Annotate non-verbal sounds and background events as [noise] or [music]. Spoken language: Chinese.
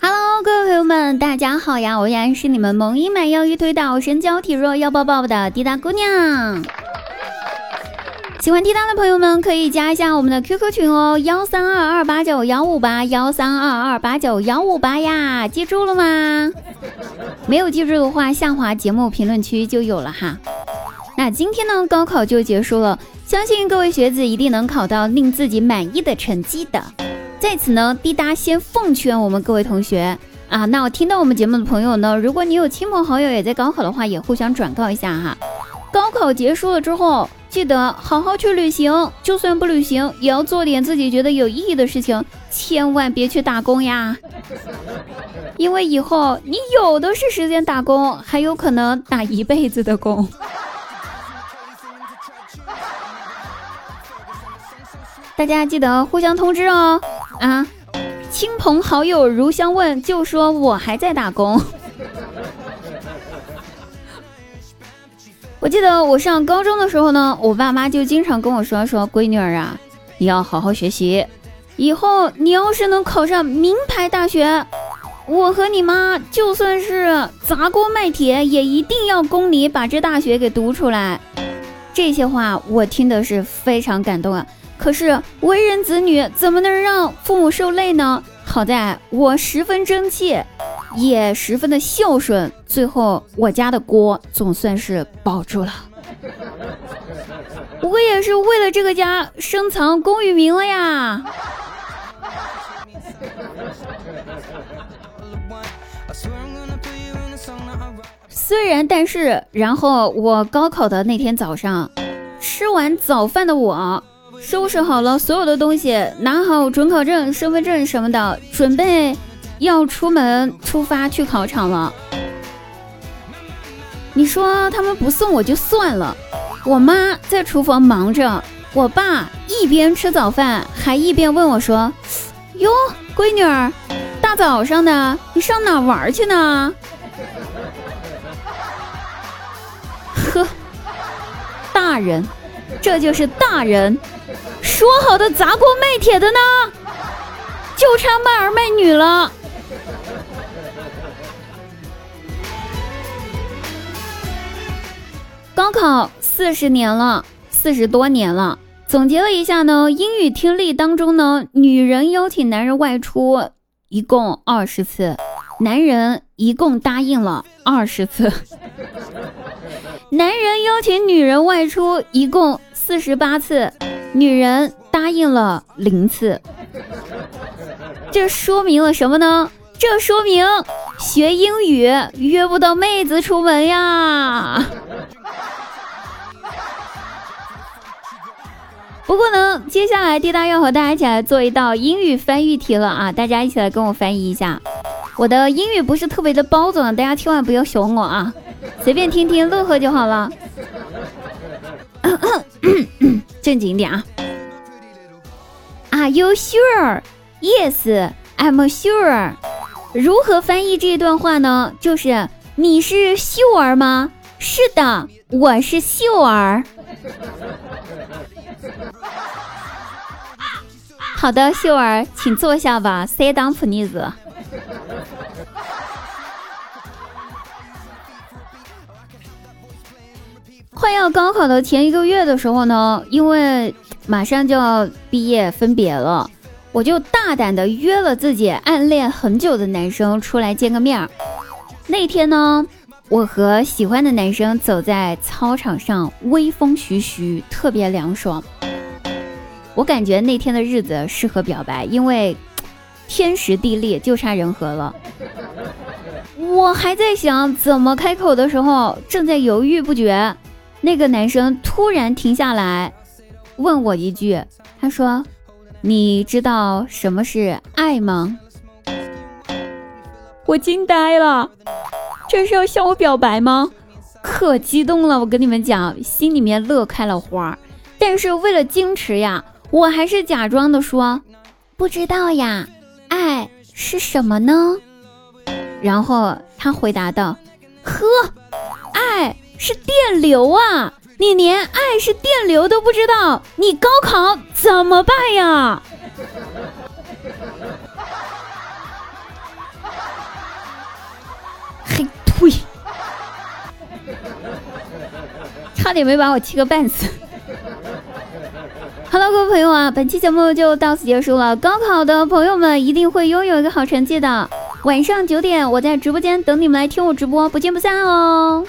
Hello，各位朋友们，大家好呀！我依然是你们萌音满腰一推倒身娇体弱要抱抱的滴答姑娘。喜欢滴答的朋友们可以加一下我们的 QQ 群哦，幺三二二八九幺五八幺三二二八九幺五八呀，记住了吗？没有记住的话，下滑节目评论区就有了哈。那今天呢，高考就结束了，相信各位学子一定能考到令自己满意的成绩的。在此呢，滴答先奉劝我们各位同学啊，那我听到我们节目的朋友呢，如果你有亲朋好友也在高考的话，也互相转告一下哈。高考结束了之后。记得好好去旅行，就算不旅行，也要做点自己觉得有意义的事情，千万别去打工呀！因为以后你有的是时间打工，还有可能打一辈子的工。大家记得互相通知哦！啊，亲朋好友如相问，就说我还在打工。[laughs] 我记得我上高中的时候呢，我爸妈就经常跟我说说，闺女儿啊，你要好好学习，以后你要是能考上名牌大学，我和你妈就算是砸锅卖铁，也一定要供你把这大学给读出来。这些话我听的是非常感动啊。可是为人子女怎么能让父母受累呢？好在我十分争气。也十分的孝顺，最后我家的锅总算是保住了。[laughs] 我也是为了这个家深藏功与名了呀。虽然，但是，然后我高考的那天早上，吃完早饭的我，收拾好了所有的东西，拿好准考证、身份证什么的，准备。要出门出发去考场了，你说他们不送我就算了，我妈在厨房忙着，我爸一边吃早饭还一边问我说：“哟，闺女儿，大早上的你上哪玩去呢？” [laughs] 呵，大人，这就是大人，说好的砸锅卖铁的呢，就差卖儿卖女了。高考四十年了，四十多年了。总结了一下呢，英语听力当中呢，女人邀请男人外出一共二十次，男人一共答应了二十次。男人邀请女人外出一共四十八次，女人答应了零次。这说明了什么呢？这说明学英语约不到妹子出门呀。不过呢，接下来滴答要和大家一起来做一道英语翻译题了啊！大家一起来跟我翻译一下。我的英语不是特别的包总，大家千万不要熊我啊，随便听听乐呵就好了。正经点啊！Are you sure? Yes, I'm sure. 如何翻译这段话呢？就是你是秀儿吗？是的，我是秀儿。好的，秀儿，请坐下吧。Sit down, please。快要高考的前一个月的时候呢，因为马上就要毕业分别了，我就大胆的约了自己暗恋很久的男生出来见个面。那天呢，我和喜欢的男生走在操场上，微风徐徐，特别凉爽。我感觉那天的日子适合表白，因为天时地利就差人和了。我还在想怎么开口的时候，正在犹豫不决，那个男生突然停下来，问我一句：“他说，你知道什么是爱吗？”我惊呆了，这是要向我表白吗？可激动了，我跟你们讲，心里面乐开了花。但是为了矜持呀。我还是假装的说，不知道呀，爱是什么呢？然后他回答道：“呵，爱是电流啊，你连爱是电流都不知道，你高考怎么办呀？嘿，呸！差点没把我气个半死。Hello，各位朋友啊，本期节目就到此结束了。高考的朋友们一定会拥有一个好成绩的。晚上九点，我在直播间等你们来听我直播，不见不散哦。